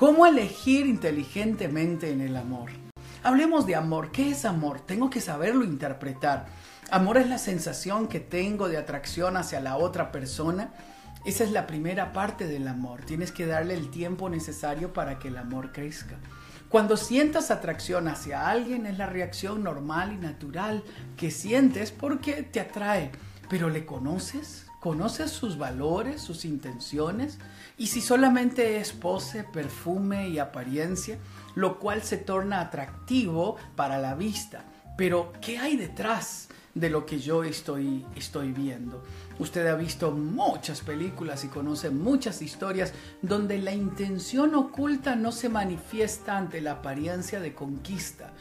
¿Cómo elegir inteligentemente en el amor? Hablemos de amor. ¿Qué es amor? Tengo que saberlo interpretar. Amor es la sensación que tengo de atracción hacia la otra persona. Esa es la primera parte del amor. Tienes que darle el tiempo necesario para que el amor crezca. Cuando sientas atracción hacia alguien es la reacción normal y natural que sientes porque te atrae. Pero ¿le conoces? ¿Conoces sus valores, sus intenciones? Y si solamente es pose, perfume y apariencia, lo cual se torna atractivo para la vista. Pero, ¿qué hay detrás de lo que yo estoy, estoy viendo? Usted ha visto muchas películas y conoce muchas historias donde la intención oculta no se manifiesta ante la apariencia de conquista.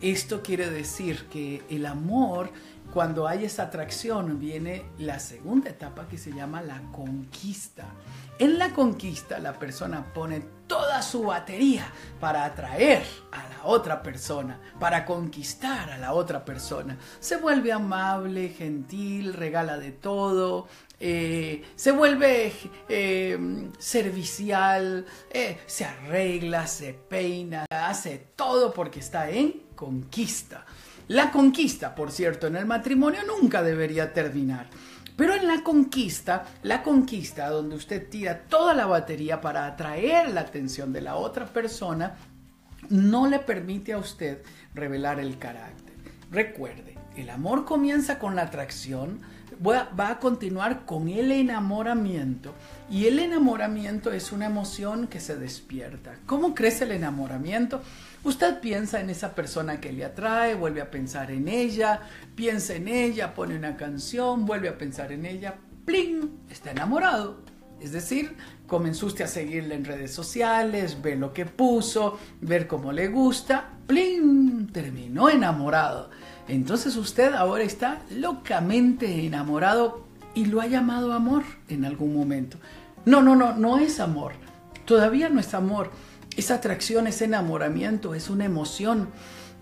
Esto quiere decir que el amor cuando hay esa atracción viene la segunda etapa que se llama la conquista. En la conquista la persona pone toda su batería para atraer a la otra persona, para conquistar a la otra persona. Se vuelve amable, gentil, regala de todo, eh, se vuelve eh, servicial, eh, se arregla, se peina, hace todo porque está en conquista. La conquista, por cierto, en el matrimonio nunca debería terminar. Pero en la conquista, la conquista donde usted tira toda la batería para atraer la atención de la otra persona, no le permite a usted revelar el carácter. Recuerde, el amor comienza con la atracción, va a continuar con el enamoramiento y el enamoramiento es una emoción que se despierta. ¿Cómo crece el enamoramiento? Usted piensa en esa persona que le atrae, vuelve a pensar en ella, piensa en ella, pone una canción, vuelve a pensar en ella, ¡pling! Está enamorado. Es decir, comenzó usted a seguirle en redes sociales, ve lo que puso, ver cómo le gusta, ¡pling! Terminó enamorado. Entonces usted ahora está locamente enamorado y lo ha llamado amor en algún momento. No, no, no, no es amor. Todavía no es amor esa atracción, ese enamoramiento, es una emoción.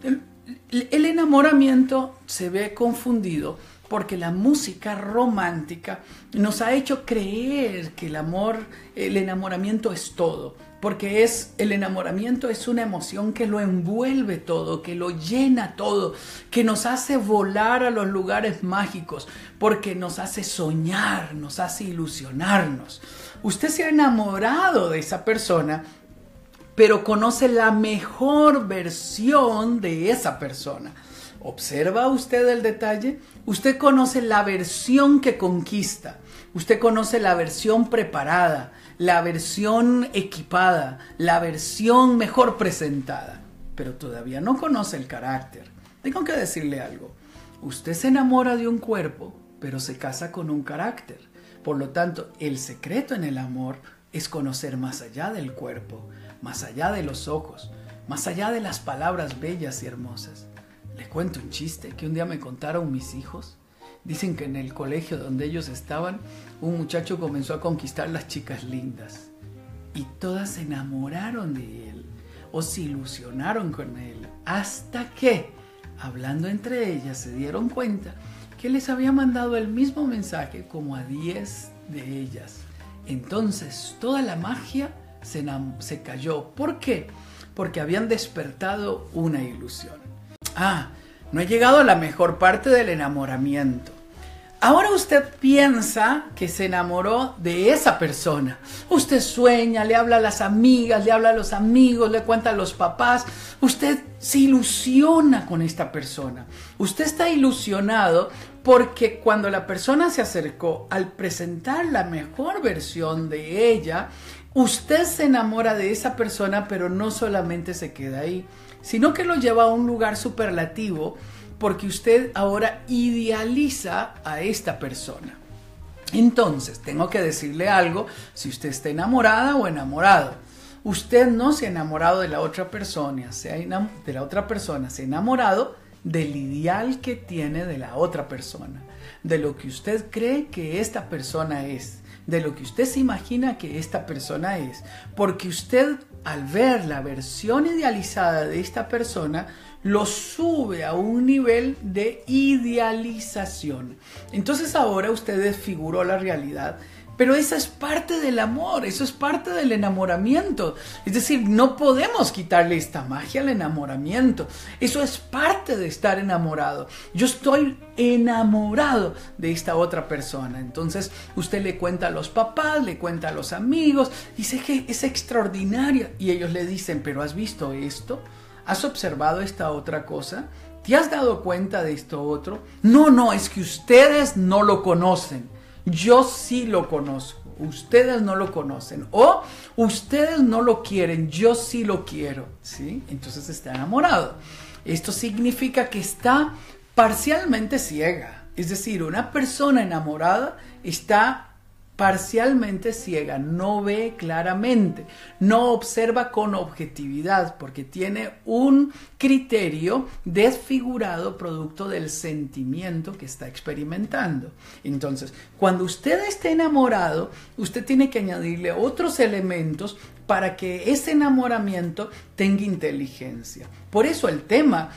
El, enamoramiento se ve confundido porque la música romántica nos ha hecho creer que el amor, el enamoramiento es todo, porque es el enamoramiento es una emoción que lo envuelve todo, que lo llena todo, que nos hace volar a los lugares mágicos, porque nos hace soñar, nos hace ilusionarnos. Usted se ha enamorado de esa persona pero conoce la mejor versión de esa persona. ¿Observa usted el detalle? Usted conoce la versión que conquista, usted conoce la versión preparada, la versión equipada, la versión mejor presentada, pero todavía no conoce el carácter. Tengo que decirle algo. Usted se enamora de un cuerpo, pero se casa con un carácter. Por lo tanto, el secreto en el amor es conocer más allá del cuerpo, más allá de los ojos, más allá de las palabras bellas y hermosas. Les cuento un chiste que un día me contaron mis hijos. Dicen que en el colegio donde ellos estaban, un muchacho comenzó a conquistar las chicas lindas y todas se enamoraron de él o se ilusionaron con él hasta que, hablando entre ellas, se dieron cuenta que les había mandado el mismo mensaje como a 10 de ellas. Entonces toda la magia se, cayó. ¿Por qué? Porque habían despertado una ilusión. Ah, no he llegado a la mejor parte del enamoramiento. Ahora usted piensa que se enamoró de esa persona. Usted sueña, le habla a las amigas, le habla a los amigos, le cuenta a los papás. Usted se ilusiona con esta persona. Usted está ilusionado porque cuando la persona se acercó al presentar la mejor versión de ella, usted se enamora de esa persona, pero no solamente se queda ahí, sino que lo lleva a un lugar superlativo porque usted ahora idealiza a esta persona. Entonces, tengo que decirle algo, si usted está enamorada o enamorado, usted no se ha enamorado de la otra persona, se ha de la otra persona, se ha enamorado del ideal que tiene de la otra persona, de lo que usted cree que esta persona es de lo que usted se imagina que esta persona es, porque usted al ver la versión idealizada de esta persona, lo sube a un nivel de idealización. Entonces ahora usted desfiguró la realidad, Pero esa es parte del amor, eso es parte del enamoramiento. Es decir, no podemos quitarle esta magia al enamoramiento. Eso es parte de estar enamorado. Yo estoy enamorado de esta otra persona. Entonces usted le cuenta a los papás, le cuenta a los amigos, dice que es extraordinaria. Y ellos le dicen, pero ¿has visto esto? ¿Has observado esta otra cosa? ¿Te has dado cuenta de esto otro? No, no, es que ustedes no lo conocen. Yo sí lo conozco. Ustedes no lo conocen. O ustedes no lo quieren. Yo sí lo quiero. ¿Sí? Entonces está enamorado. Esto significa que está parcialmente ciega. Es decir, una persona enamorada está parcialmente ciega, no ve claramente, no observa con objetividad, porque tiene un criterio desfigurado producto del sentimiento que está experimentando. Entonces, cuando usted esté enamorado, usted tiene que añadirle otros elementos para que ese enamoramiento tenga inteligencia. Por eso el tema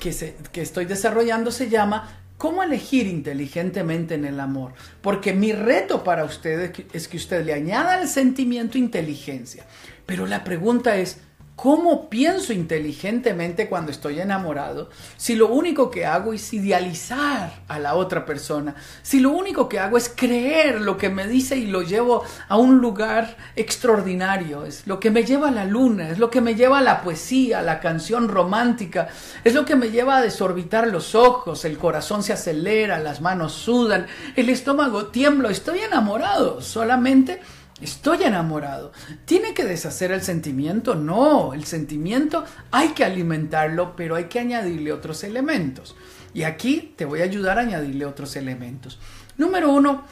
que, que estoy desarrollando se llama ¿Cómo elegir inteligentemente en el amor? Porque mi reto para usted es que usted le añada al sentimiento inteligencia. Pero la pregunta es, ¿Cómo pienso inteligentemente cuando estoy enamorado si lo único que hago es idealizar a la otra persona? Si lo único que hago es creer lo que me dice y lo llevo a un lugar extraordinario, es lo que me lleva a la luna, es lo que me lleva a la poesía, a la canción romántica, es lo que me lleva a desorbitar los ojos, el corazón se acelera, las manos sudan, el estómago tiembla, estoy enamorado solamente Estoy enamorado. ¿Tiene que deshacer el sentimiento? No, el sentimiento hay que alimentarlo, pero hay que añadirle otros elementos. Y aquí te voy a ayudar a añadirle otros elementos. Número uno,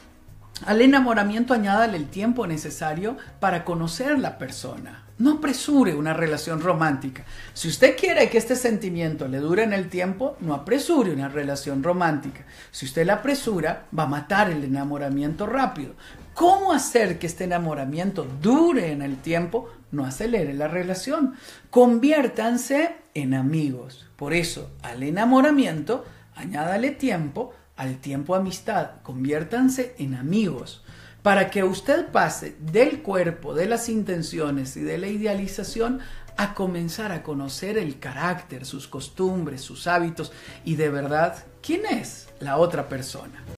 al enamoramiento añádale el tiempo necesario para conocer a la persona. No apresure una relación romántica. Si usted quiere que este sentimiento le dure en el tiempo, no apresure una relación romántica. Si usted la apresura, va a matar el enamoramiento rápido. ¿Cómo hacer que este enamoramiento dure en el tiempo? No acelere la relación. Conviértanse en amigos. Por eso, al enamoramiento, añádale tiempo, al tiempo amistad. Conviértanse en amigos para que usted pase del cuerpo, de las intenciones y de la idealización a comenzar a conocer el carácter, sus costumbres, sus hábitos y de verdad quién es la otra persona.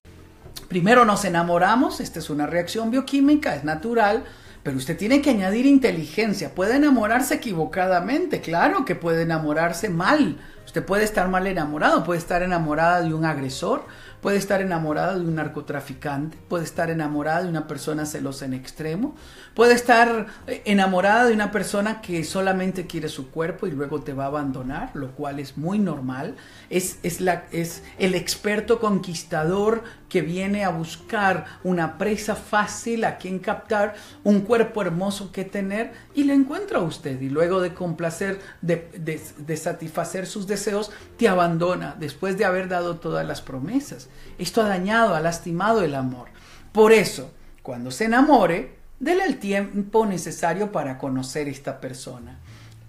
Primero nos enamoramos, esta es una reacción bioquímica, es natural, pero usted tiene que añadir inteligencia. Puede enamorarse equivocadamente, claro que puede enamorarse mal. Usted puede estar mal enamorado, puede estar enamorada de un agresor, Puede estar enamorada de un narcotraficante, puede estar enamorada de una persona celosa en extremo, puede estar eh, enamorada de una persona que solamente quiere su cuerpo y luego te va a abandonar, lo cual es muy normal. Es, es, la, es el experto conquistador que viene a buscar una presa fácil a quien captar, un cuerpo hermoso que tener y le encuentra a usted y luego de complacer, de, de satisfacer sus deseos, te abandona después de haber dado todas las promesas. Esto ha dañado, ha lastimado el amor. Por eso, cuando se enamore, dele el tiempo necesario para conocer esta persona.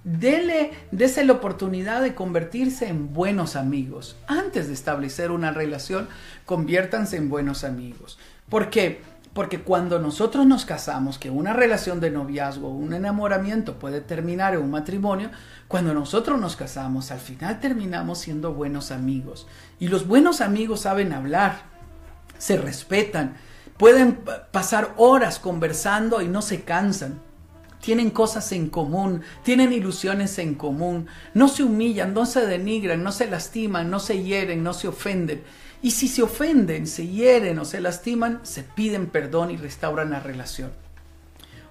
Dele, dese la oportunidad de convertirse en buenos amigos. Antes de establecer una relación, conviértanse en buenos amigos. ¿Por qué? Porque cuando nosotros nos casamos, que una relación de noviazgo, un enamoramiento puede terminar en un matrimonio, cuando nosotros nos casamos, al final terminamos siendo buenos amigos. Y los buenos amigos saben hablar, se respetan, pueden pasar horas conversando y no se cansan. Tienen cosas en común, tienen ilusiones en común, no se humillan, no se denigran, no se lastiman, no se hieren, no se ofenden. Y si se ofenden, se hieren o se lastiman, se piden perdón y restauran la relación.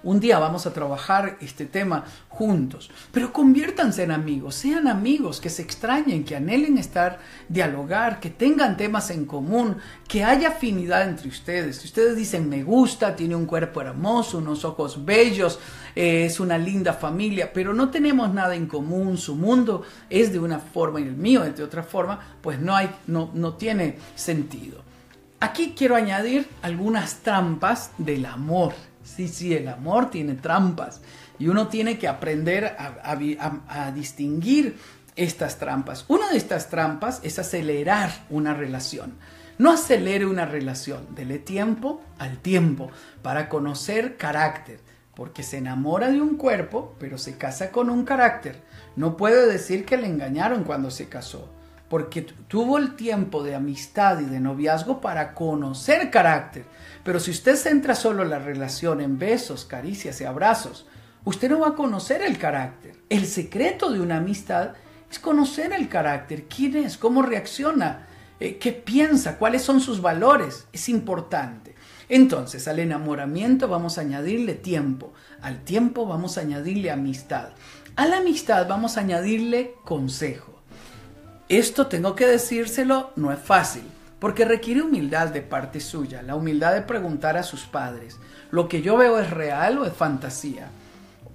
Un día vamos a trabajar este tema juntos, pero conviértanse en amigos, sean amigos, que se extrañen, que anhelen estar, dialogar, que tengan temas en común, que haya afinidad entre ustedes. Si ustedes dicen me gusta, tiene un cuerpo hermoso, unos ojos bellos, eh, es una linda familia, pero no tenemos nada en común, su mundo es de una forma y el mío es de otra forma, pues no, hay, no, no tiene sentido. Aquí quiero añadir algunas trampas del amor Sí, sí, el amor tiene trampas y uno tiene que aprender a, distinguir estas trampas. Una de estas trampas es acelerar una relación. No acelere una relación, dele tiempo al tiempo para conocer carácter, porque se enamora de un cuerpo, pero se casa con un carácter. No puede decir que le engañaron cuando se casó, porque tuvo el tiempo de amistad y de noviazgo para conocer carácter. Pero si usted centra solo la relación en besos, caricias y abrazos, usted no va a conocer el carácter. El secreto de una amistad es conocer el carácter, quién es, cómo reacciona, eh, qué piensa, cuáles son sus valores. Es importante. Entonces, al enamoramiento vamos a añadirle tiempo, al tiempo vamos a añadirle amistad, a la amistad vamos a añadirle consejo. Esto tengo que decírselo, no es fácil, porque requiere humildad de parte suya, la humildad de preguntar a sus padres, ¿lo que yo veo es real o es fantasía?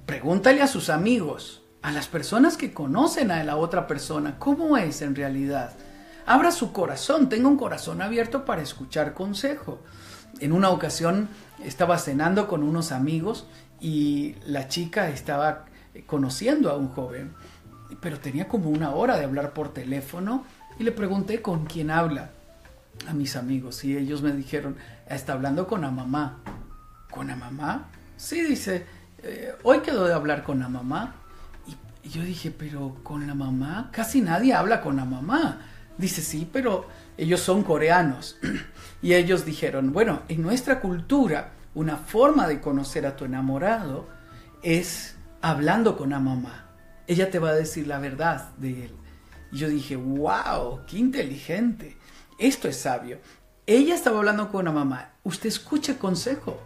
Pregúntale a sus amigos, a las personas que conocen a la otra persona, ¿cómo es en realidad? Abra su corazón, tenga un corazón abierto para escuchar consejo. En una ocasión estaba cenando con unos amigos y la chica estaba conociendo a un joven, pero tenía como una hora de hablar por teléfono y le pregunté con quién habla a mis amigos y ellos me dijeron, está hablando con la mamá. ¿Con la mamá? Sí, dice, eh, hoy quedó de hablar con la mamá. Y, y yo dije, pero con la mamá, casi nadie habla con la mamá. Dice, sí, pero ellos son coreanos. y ellos dijeron, bueno, en nuestra cultura, una forma de conocer a tu enamorado es hablando con la mamá. Ella te va a decir la verdad de él. Y yo dije, wow, qué inteligente. Esto es sabio. Ella estaba hablando con la mamá. Usted escuche consejo.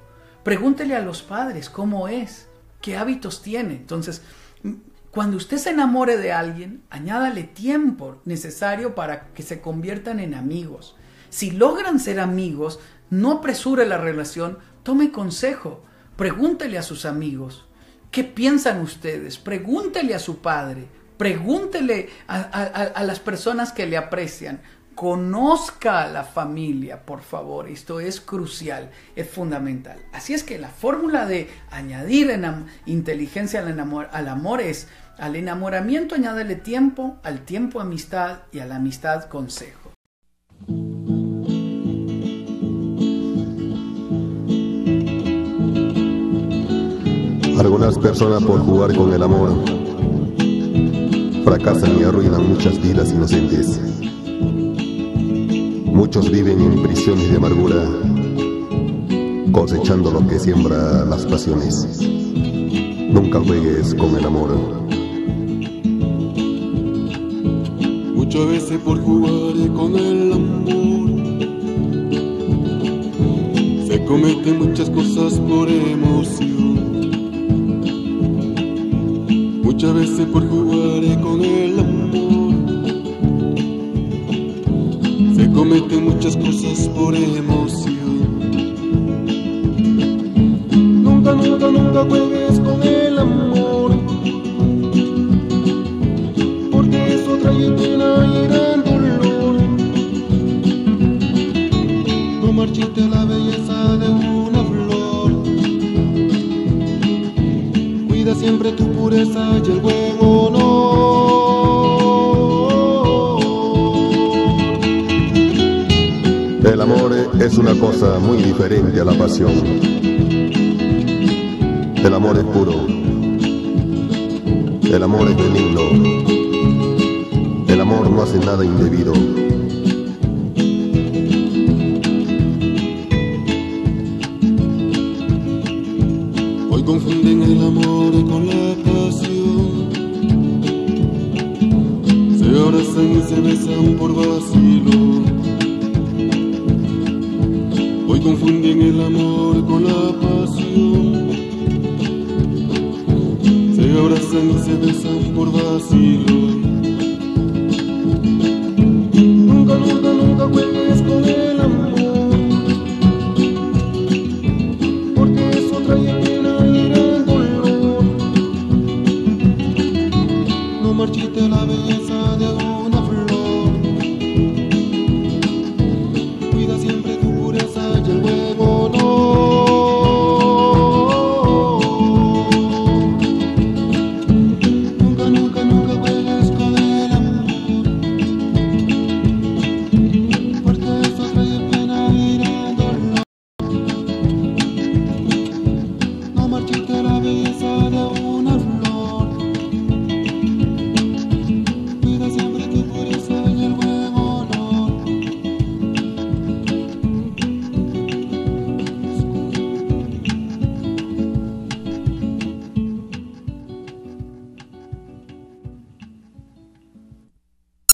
Pregúntele a los padres cómo es, qué hábitos tiene. Entonces, cuando usted se enamore de alguien, añádale tiempo necesario para que se conviertan en amigos. Si logran ser amigos, no apresure la relación, tome consejo, pregúntele a sus amigos. ¿Qué piensan ustedes? Pregúntele a su padre, pregúntele a, las personas que le aprecian. Conozca a la familia, por favor. Esto es crucial, es fundamental. Así es que la fórmula de añadir inteligencia al, amor, al amor es al enamoramiento añádele tiempo, al tiempo amistad y a la amistad consejo. Algunas personas por jugar con el amor fracasan y arruinan muchas vidas inocentes. Muchos viven en prisiones de amargura, cosechando lo que siembra las pasiones. Nunca juegues con el amor. Muchas veces por jugar con el amor se cometen muchas cosas por emoción. Muchas veces por jugar con el amor cometen muchas cosas por emoción. Nunca, nunca, nunca juegues con el amor, porque eso trae pena y gran dolor. No marchite la belleza tu pureza y el buen honor. El amor es una cosa muy diferente a la pasión. El amor es puro. El amor es benigno. El amor no hace nada indebido. confunden el amor con la pasión. Se abrazan y se besan por vacilo. Hoy confunden el amor con la pasión. Se abrazan y se besan por vacilo. Nunca, nunca, nunca